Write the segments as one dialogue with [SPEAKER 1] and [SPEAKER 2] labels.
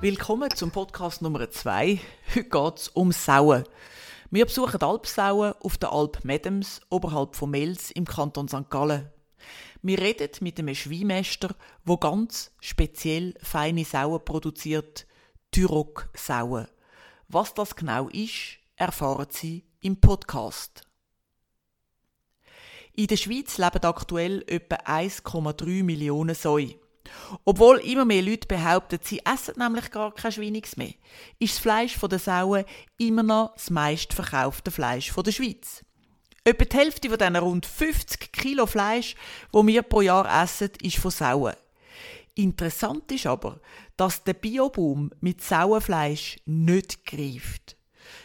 [SPEAKER 1] Willkommen zum Podcast Nummer 2. Heute geht es um Sauen. Wir besuchen Alpsauen auf der Alp Medems oberhalb von Mels im Kanton St. Gallen. Wir reden mit einem Schweinmeister, wo ganz speziell feine Sauen produziert, Tyrok-Sauen. Was das genau ist, erfahren Sie im Podcast. In der Schweiz leben aktuell etwa 1,3 Millionen Säue. Obwohl immer mehr Leute behaupten, sie essen nämlich gar kein Schweiniges mehr, ist das Fleisch der Sauen immer noch das meistverkaufte Fleisch der Schweiz. Etwa die Hälfte von diesen rund 50 Kilo Fleisch, wo wir pro Jahr essen, ist von Sauen. Interessant ist aber, dass der Bioboom mit Sauenfleisch nicht greift.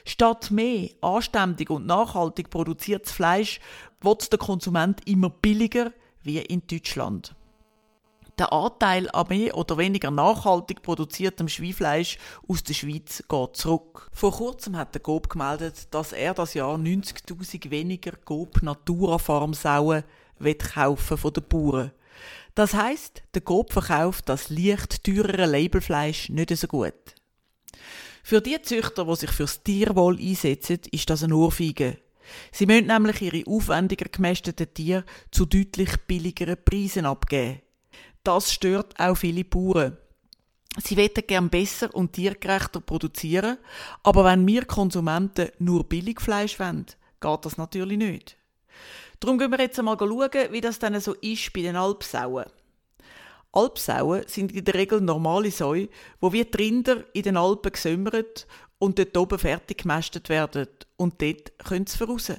[SPEAKER 1] Statt mehr anständig und nachhaltig produziertes Fleisch wird der Konsument immer billiger wie in Deutschland. Der Anteil an mehr oder weniger nachhaltig produziertem Schweinfleisch aus der Schweiz geht zurück. Vor kurzem hat der Gob gemeldet, dass er das Jahr 90.000 weniger Gob Natura Farm Sauen kaufen von den Bauern. Das heißt, der Gob verkauft das leicht teurere Labelfleisch nicht so gut. Für die Züchter, die sich fürs Tierwohl einsetzen, ist das eine Ohrfeige. Sie müssen nämlich ihre aufwendiger gemästeten Tiere zu deutlich billigeren Preisen abgeben. Das stört auch viele Bauern. Sie wollen gern besser und tiergerechter produzieren, aber wenn wir Konsumenten nur Billigfleisch wollen, geht das natürlich nicht. Darum gehen wir jetzt einmal schauen, wie das dann so ist bei den Alpsauen. Alpsauen sind in der Regel normale Säue, wo wie die Rinder in den Alpen gesümmert und dort oben fertig gemästet werden und dort können sie voraus.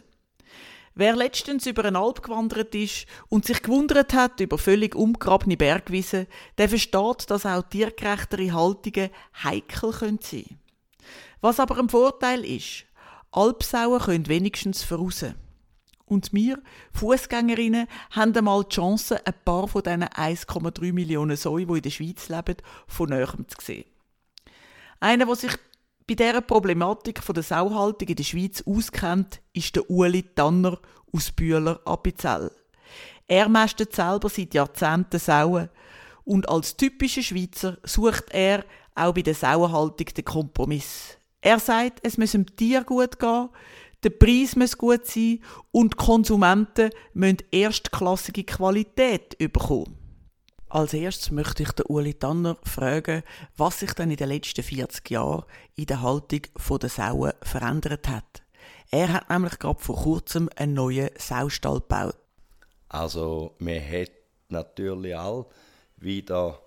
[SPEAKER 1] Wer letztens über eine Alp gewandert ist und sich gewundert hat über völlig umgrabene Bergwiesen, der versteht, dass auch tiergerechtere Haltungen heikel sein können Was aber ein Vorteil ist, Alpsauen können wenigstens voraus. Und wir, Fußgängerinnen, haben einmal die Chance, ein paar von diesen 1,3 Millionen Säuen, die in der Schweiz leben, von näherem zu sehen. Einer, der sich bei dieser Problematik der Sauhaltung in der Schweiz auskennt, ist der Uli Tanner aus Bühler Appenzell. Er mästet selber seit Jahrzehnten Sauen und als typischer Schweizer sucht er auch bei der Sauenhaltung den Kompromiss. Er sagt, es muss dem Tier gut gehen, der Preis muss gut sein und die Konsumenten müssen erstklassige Qualität bekommen. Als erstes möchte ich den Uli Tanner fragen, was sich denn in den letzten 40 Jahren in der Haltung der Sauen verändert hat. Er hat nämlich gerade vor kurzem einen neuen Saustall gebaut.
[SPEAKER 2] Also, man hat natürlich all wieder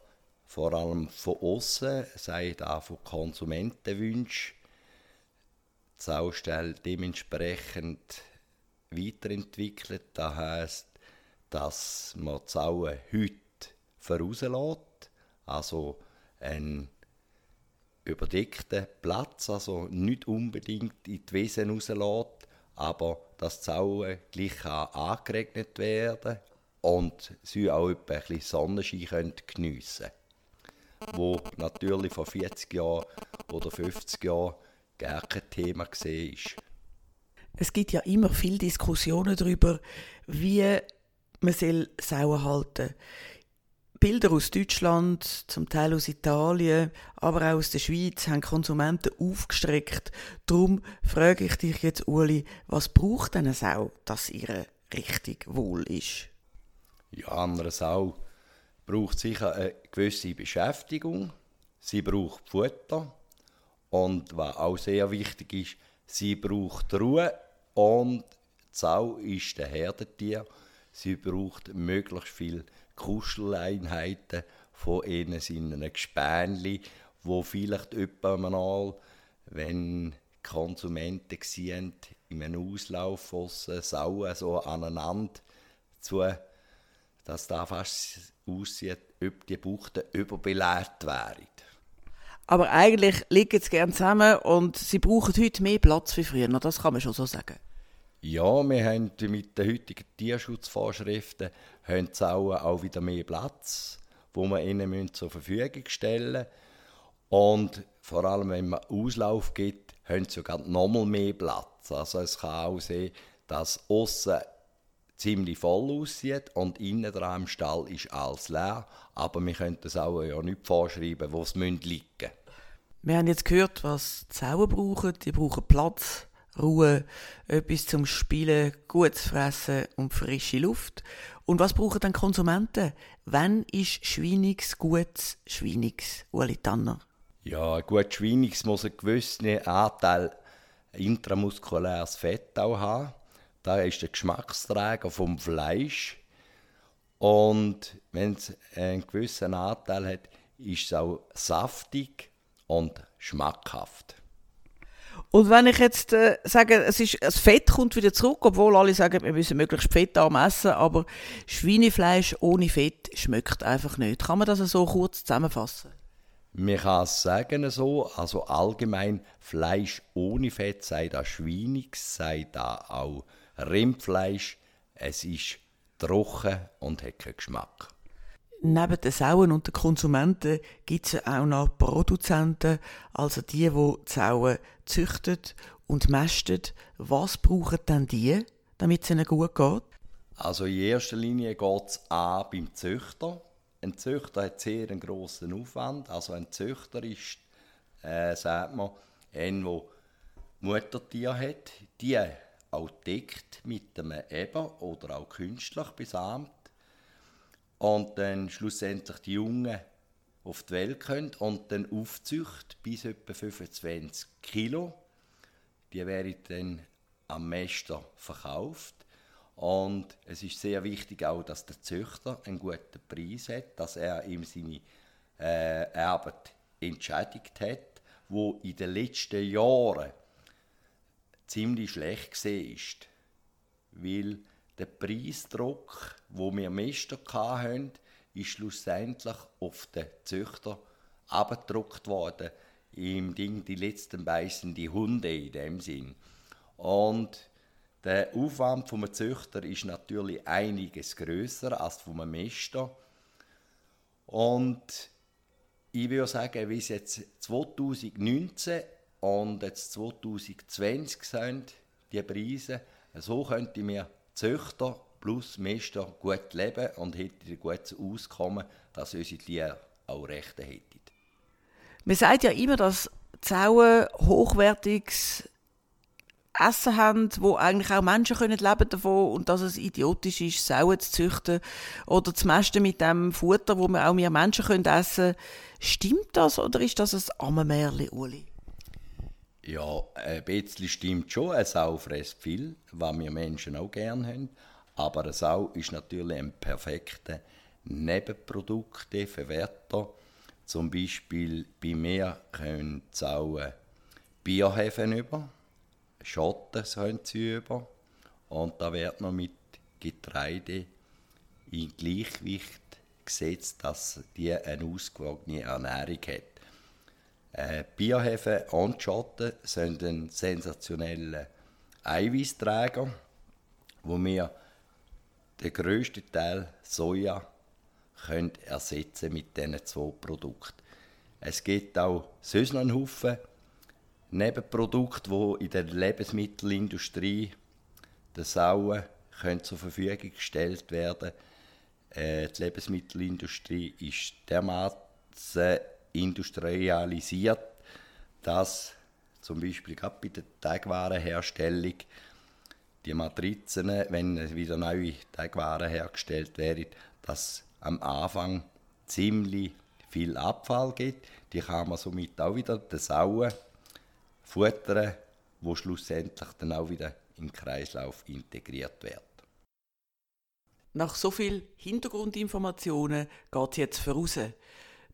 [SPEAKER 2] vor allem von außen, sei auch von Konsumentenwünschen, die Saustelle dementsprechend weiterentwickelt. Das heisst, dass man die Sauen heute vorauslässt. Also ein überdeckten Platz, also nicht unbedingt in die Wiesen rauslässt, aber dass die Zaun gleich angeregnet werden und sie auch ein Sonnenschein geniessen können. Wo natürlich vor 40 Jahren oder 50 Jahren gar kein Thema war.
[SPEAKER 1] Es gibt ja immer viele Diskussionen darüber, wie man Sauen halten soll. Bilder aus Deutschland, zum Teil aus Italien, aber auch aus der Schweiz haben Konsumenten aufgestreckt. Darum frage ich dich jetzt, Uli, was braucht eine Sau, dass ihre richtig wohl ist?
[SPEAKER 2] Ja, eine Sau braucht sicher eine gewisse Beschäftigung. Sie braucht Futter. Und was auch sehr wichtig ist, sie braucht Ruhe. Und die Sau ist der Herdentier. Sie braucht möglichst viel Kuscheleinheiten von ihnen sind ein Gespänli, wo vielleicht mal, wenn Konsumenten sehen, in einem Auslauf Sauen so aneinander zu, dass da fast aussieht, ob die Buchten überbeleert wären.
[SPEAKER 1] Aber eigentlich liegen sie gerne zusammen und sie brauchen heute mehr Platz wie früher, das kann man schon so sagen.
[SPEAKER 2] Ja, wir haben mit den heutigen Tierschutzvorschriften haben Sauen auch wieder mehr Platz, wo wir ihnen zur Verfügung stellen müssen. Und vor allem, wenn man Auslauf gibt, haben sie sogar nochmal mehr Platz. Also es kann auch sein, dass außen ziemlich voll aussieht und innen dran im Stall ist alles leer. Aber wir können das auch ja nicht vorschreiben, wo es liegen müssen.
[SPEAKER 1] Wir haben jetzt gehört, was die Sauen brauchen. Die brauchen Platz, Ruhe, etwas zum Spielen, gutes Fressen und frische Luft. Und was brauchen dann Konsumenten? Wann ist Schweinix gutes Schweinix, Uli Tanner?
[SPEAKER 2] Ja, gut Schweinix muss einen gewissen Anteil intramuskuläres Fett auch haben. Da ist der Geschmacksträger vom Fleisch. Und wenn es einen gewissen Anteil hat, ist es auch saftig und schmackhaft.
[SPEAKER 1] Und wenn ich jetzt äh, sage, es ist, das Fett kommt wieder zurück, obwohl alle sagen, wir müssen möglichst fettarm essen, aber Schweinefleisch ohne Fett schmeckt einfach nicht. Kann man das so kurz zusammenfassen?
[SPEAKER 2] Man kann es sagen so, also allgemein Fleisch ohne Fett, sei das Schweinig, sei da auch Rindfleisch, es ist trocken und hat keinen Geschmack.
[SPEAKER 1] Neben den Sauen und den Konsumenten gibt es auch noch Produzenten, also die, die Sauen züchten und mästen. Was brauchen denn die, damit es ihnen gut geht?
[SPEAKER 2] Also in erster Linie geht es beim Züchter. Ein Züchter hat sehr einen grossen Aufwand. Also ein Züchter ist, äh, sagt man, ein, der Muttertier hat, die auch deckt mit einem Eber oder auch künstlich besamt und dann schlussendlich die Jungen auf die Welt kommen und dann aufzücht bis etwa 25 Kilo. Die werden dann am Meister verkauft. Und es ist sehr wichtig auch, dass der Züchter einen guten Preis hat, dass er ihm seine äh, Arbeit entschädigt hat, wo in den letzten Jahren ziemlich schlecht ist. Weil der Preisdruck, wo wir Meister hatten, ist schlussendlich auf den Züchter abgedruckt worden. Im Ding die letzten beißen die Hunde in dem Sinn. Und der Aufwand vom Züchter ist natürlich einiges größer als vom Meister. Und ich würde sagen, wie es jetzt 2019 und jetzt 2020 sind, die Preise, so könnte mir Züchter plus Meister gut leben und hätten ein gutes Auskommen, dass unsere Tiere auch Rechte hätten.
[SPEAKER 1] Man sagt ja immer, dass Zauen hochwertiges Essen haben, wo eigentlich auch Menschen können leben davon und dass es idiotisch ist, Sauen zu züchten oder zu mästen mit dem Futter, wo wir auch mehr Menschen können essen können. Stimmt das oder ist das ein Ammermärchen, Uli?
[SPEAKER 2] Ja, ein bisschen stimmt schon. Eine Sau frisst viel, was wir Menschen auch gerne haben. Aber eine Sau ist natürlich ein perfekter Nebenprodukteverwerter. Zum Beispiel bei mir können Sauen Bierhefen über, Schotten können sie über. Und da wird noch mit Getreide in Gleichgewicht gesetzt, dass die eine ausgewogene Ernährung hat. Äh, Biohefe und Schotten sind ein sensationeller Eiweißträger, wo wir den grössten Teil Soja können ersetzen mit diesen zwei Produkten. Es gibt auch sonst noch einen Haufen Nebenprodukte, die in der Lebensmittelindustrie der Sauen können zur Verfügung gestellt werden. Äh, die Lebensmittelindustrie ist dermaßen industrialisiert, dass zum Beispiel gerade bei der Teigwarenherstellung die Matrizen, wenn wieder neue Teigwaren hergestellt werden, dass am Anfang ziemlich viel Abfall gibt. Die kann man somit auch wieder den Sauen futtern, wo schlussendlich dann auch wieder im Kreislauf integriert wird.
[SPEAKER 1] Nach so viel Hintergrundinformationen geht es jetzt voraus.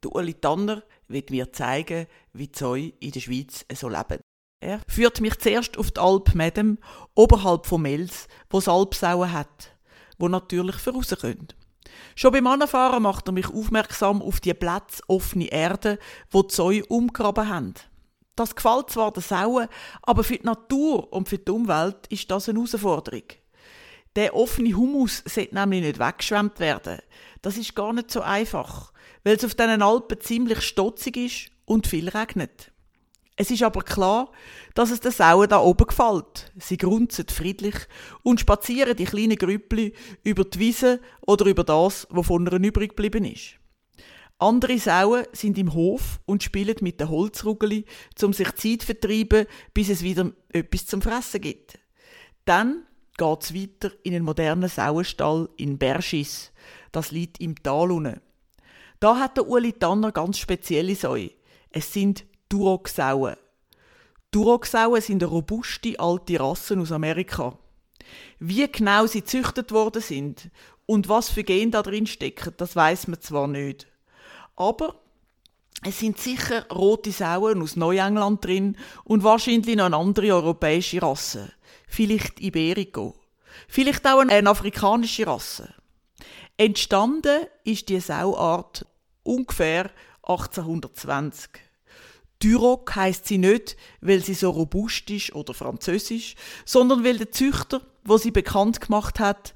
[SPEAKER 1] Der Uli Tanner wird mir zeigen, wie die Zäune in der Schweiz so leben. Er führt mich zuerst auf die Alp Medem, oberhalb von Mels, wo es Alpsauen hat, wo natürlich voraus können. Schon beim Anfahren macht er mich aufmerksam auf die Plätze offene Erde, wo die Zäune umgraben haben. Das gefällt zwar den Sauen, aber für die Natur und für die Umwelt ist das eine Herausforderung. Der offene Humus sollte nämlich nicht weggeschwemmt werden. Das ist gar nicht so einfach weil es auf diesen Alpen ziemlich stotzig ist und viel regnet. Es ist aber klar, dass es den Sauen da oben gefällt. Sie grunzen friedlich und spazieren die kleinen Grüppli über die Wiese oder über das, was von ihnen übrig geblieben ist. Andere Sauen sind im Hof und spielen mit den Holzrugeli, um sich Zeit zu vertreiben, bis es wieder etwas zum Fressen gibt. Dann geht's weiter in einen modernen Sauenstall in Berschis. Das liegt im Tal unten. Da hat der Uli Tanner ganz spezielle Säue. Es sind Duroc-Sauen. Duroc-Sauen sind robuste alte Rasse aus Amerika. Wie genau sie züchtet worden sind und was für Gen da drin stecken, das weiß man zwar nicht. Aber es sind sicher rote Sauen aus Neuengland drin und wahrscheinlich noch eine andere europäische Rasse. Vielleicht Iberico. Vielleicht auch eine afrikanische Rasse. Entstanden ist die Sauart ungefähr 1820. Duroc heisst sie nicht, weil sie so robust ist oder französisch, sondern weil der Züchter, wo sie bekannt gemacht hat,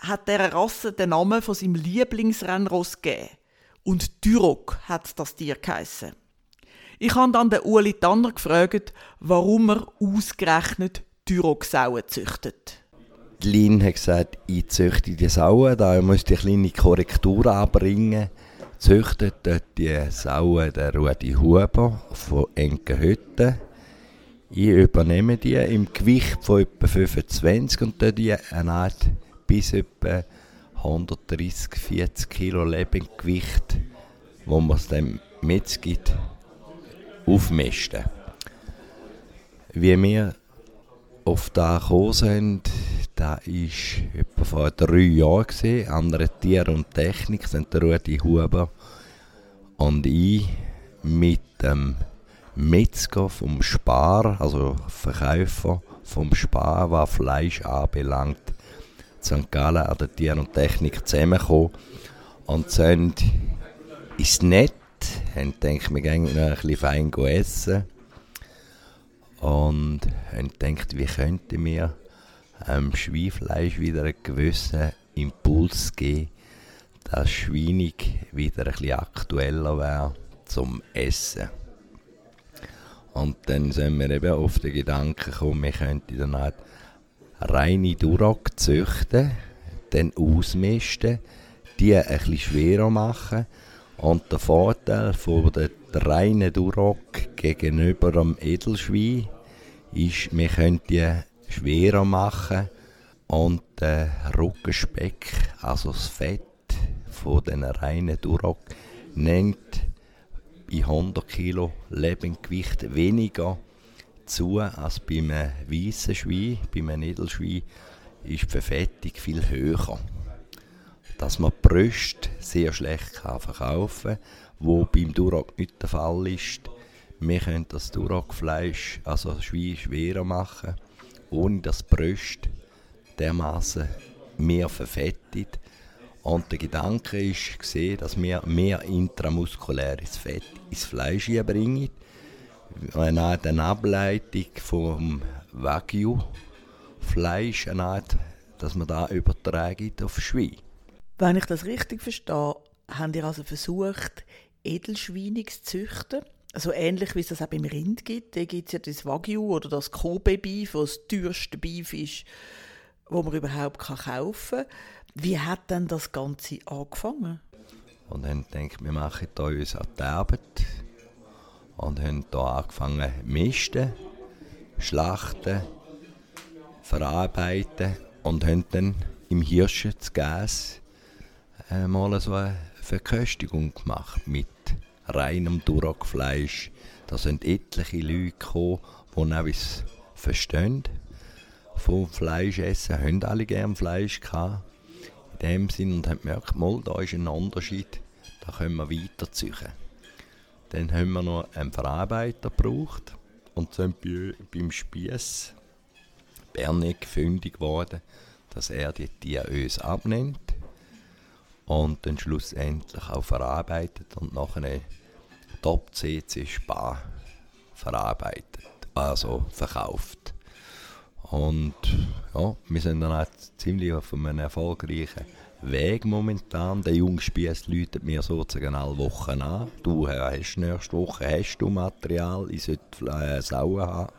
[SPEAKER 1] hat der Rasse den Namen von seinem Lieblingsrennross gegeben. Und Duroc hat das Tier geheissen. Ich habe dann den Uli Tanner gefragt, warum er ausgerechnet Duroc-Sauen züchtet.
[SPEAKER 2] Die Lin hat gesagt, ich züchte die Sauen, da müsste ich eine kleine Korrektur anbringen. Züchtet dort die Sauen der Rudi Huber von Enkenhütten. Ich übernehme die im Gewicht von etwa 25 und die eine Art bis etwa 130, 40 Kilo Lebendgewicht, wo man es dem mitgibt, aufmisten. Wie wir auf da gekommen sind, da ist etwa vor drei Jahren gesehen. Andere Tiere und Technik sind der Rudi Huber und ich mit dem Metzger vom Spar, also Verkäufer vom Spar, was Fleisch anbelangt, St. Gallen an der Tier und Technik zusammengekommen und sind ist nett, haben gedacht, wir gehen noch ein bisschen fein essen und haben gedacht, wie könnten wir ähm, Schweinfleisch wieder einen gewissen Impuls geben, dass Schweinig wieder ein bisschen aktueller wäre zum Essen. Und dann sind wir eben auf den Gedanken gekommen, wir könnten dann halt reine Duroc züchten, dann ausmisten, die ein bisschen schwerer machen. Und der Vorteil von der reinen Duroc gegenüber dem Edelschwein ist, wir können die schwerer machen und der Rückenspeck, also das Fett von den reinen Duroc, nimmt bei 100 Kilo Lebendgewicht weniger zu als bei einem weißen Schwein, bei einem Edelschwein ist die Verfettung viel höher. Dass man die Brüste sehr schlecht kann verkaufen kann, wo beim Duroc nicht der Fall ist. Wir können das Duroc-Fleisch, also Schwein, schwerer machen, ohne dass die Brüste dermaßen mehr verfettet. Und der Gedanke gesehen, dass wir mehr intramuskuläres Fett ins Fleisch bringen eine eine Ableitung vom Wagyu-Fleisch, dass man da übertragen auf Schwein.
[SPEAKER 1] Wenn ich das richtig verstehe, haben ihr also versucht, Edelschweine zu züchten? Also ähnlich wie es das auch beim Rind gibt. Da gibt es ja das Wagyu oder das Kobe-Beef, das teuerste Beef ist, wo man überhaupt kaufen kann. Wie hat denn das Ganze angefangen?
[SPEAKER 2] Und dann denke ich, wir machen hier uns an die Arbeit und haben hier angefangen misten, schlachten, verarbeiten und haben dann im Hirschen das Gas äh, mal so eine Verköstigung gemacht mit reinem Duroc-Fleisch. Da sind etliche Leute gekommen, die etwas verstehen vom Fleischessen, haben alle gerne Fleisch gehabt. In dem Sinn und haben gemerkt, mal, da ist ein Unterschied, da können wir weiterziehen. Dann haben wir noch einen Verarbeiter gebraucht und sind bei, beim Spieß Bernig fündig geworden, dass er die Tiere uns abnimmt und dann schlussendlich auch verarbeitet und nachher Top CC Spa verarbeitet, also verkauft. Und ja, wir sind dann auch ziemlich auf einem erfolgreichen Weg momentan. Der Jungspieß läutet mir sozusagen alle Wochen an. Du hast nächste Woche hast du Material, ich sollte äh, Sauen haben.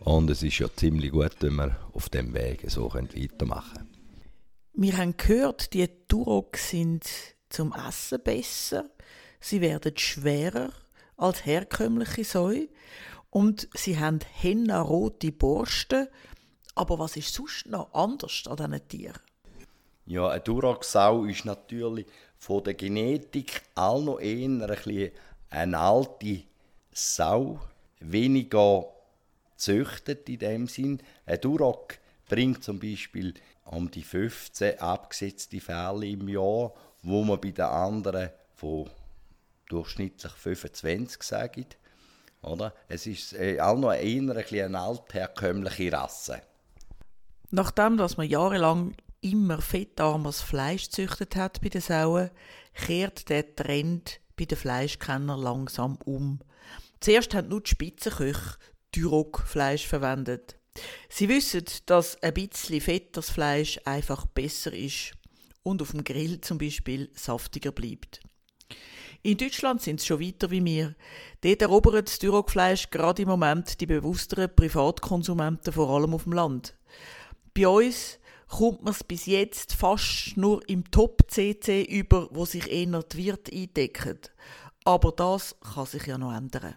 [SPEAKER 2] Und es ist ja ziemlich gut, wenn wir auf dem Weg so weitermachen können.
[SPEAKER 1] Wir haben gehört, die Turok sind zum Essen besser, sie werden schwerer als herkömmliche Säue und sie haben rote Borsten. Aber was ist sonst noch anders an diesen Tieren?
[SPEAKER 2] Ja, eine Duraxau ist natürlich von der Genetik all noch eher ein eine alte Sau, weniger züchtet in dem Sinn. Ein Duroc bringt zum Beispiel um die 15 abgesetzte Fälle im Jahr, wo man bei den anderen von durchschnittlich 25 sagt. Oder? Es ist äh, auch noch eher ein eine altherkömmliche Rasse.
[SPEAKER 1] Nachdem dass man jahrelang immer fettarmes Fleisch gezüchtet hat bei den Sauen, kehrt der Trend bei den Fleischkennern langsam um. Zuerst haben nur die Spitzenköche Duroc-Fleisch verwendet. Sie wissen, dass ein bisschen fettes Fleisch einfach besser ist und auf dem Grill zum Beispiel saftiger bleibt. In Deutschland sind sie schon weiter wie wir. Dort erobert das Duroc-Fleisch gerade im Moment die bewussteren Privatkonsumenten, vor allem auf dem Land. Bei uns kommt man es bis jetzt fast nur im Top-CC über, wo sich eher die Wirte eindecken. Aber das kann sich ja noch ändern.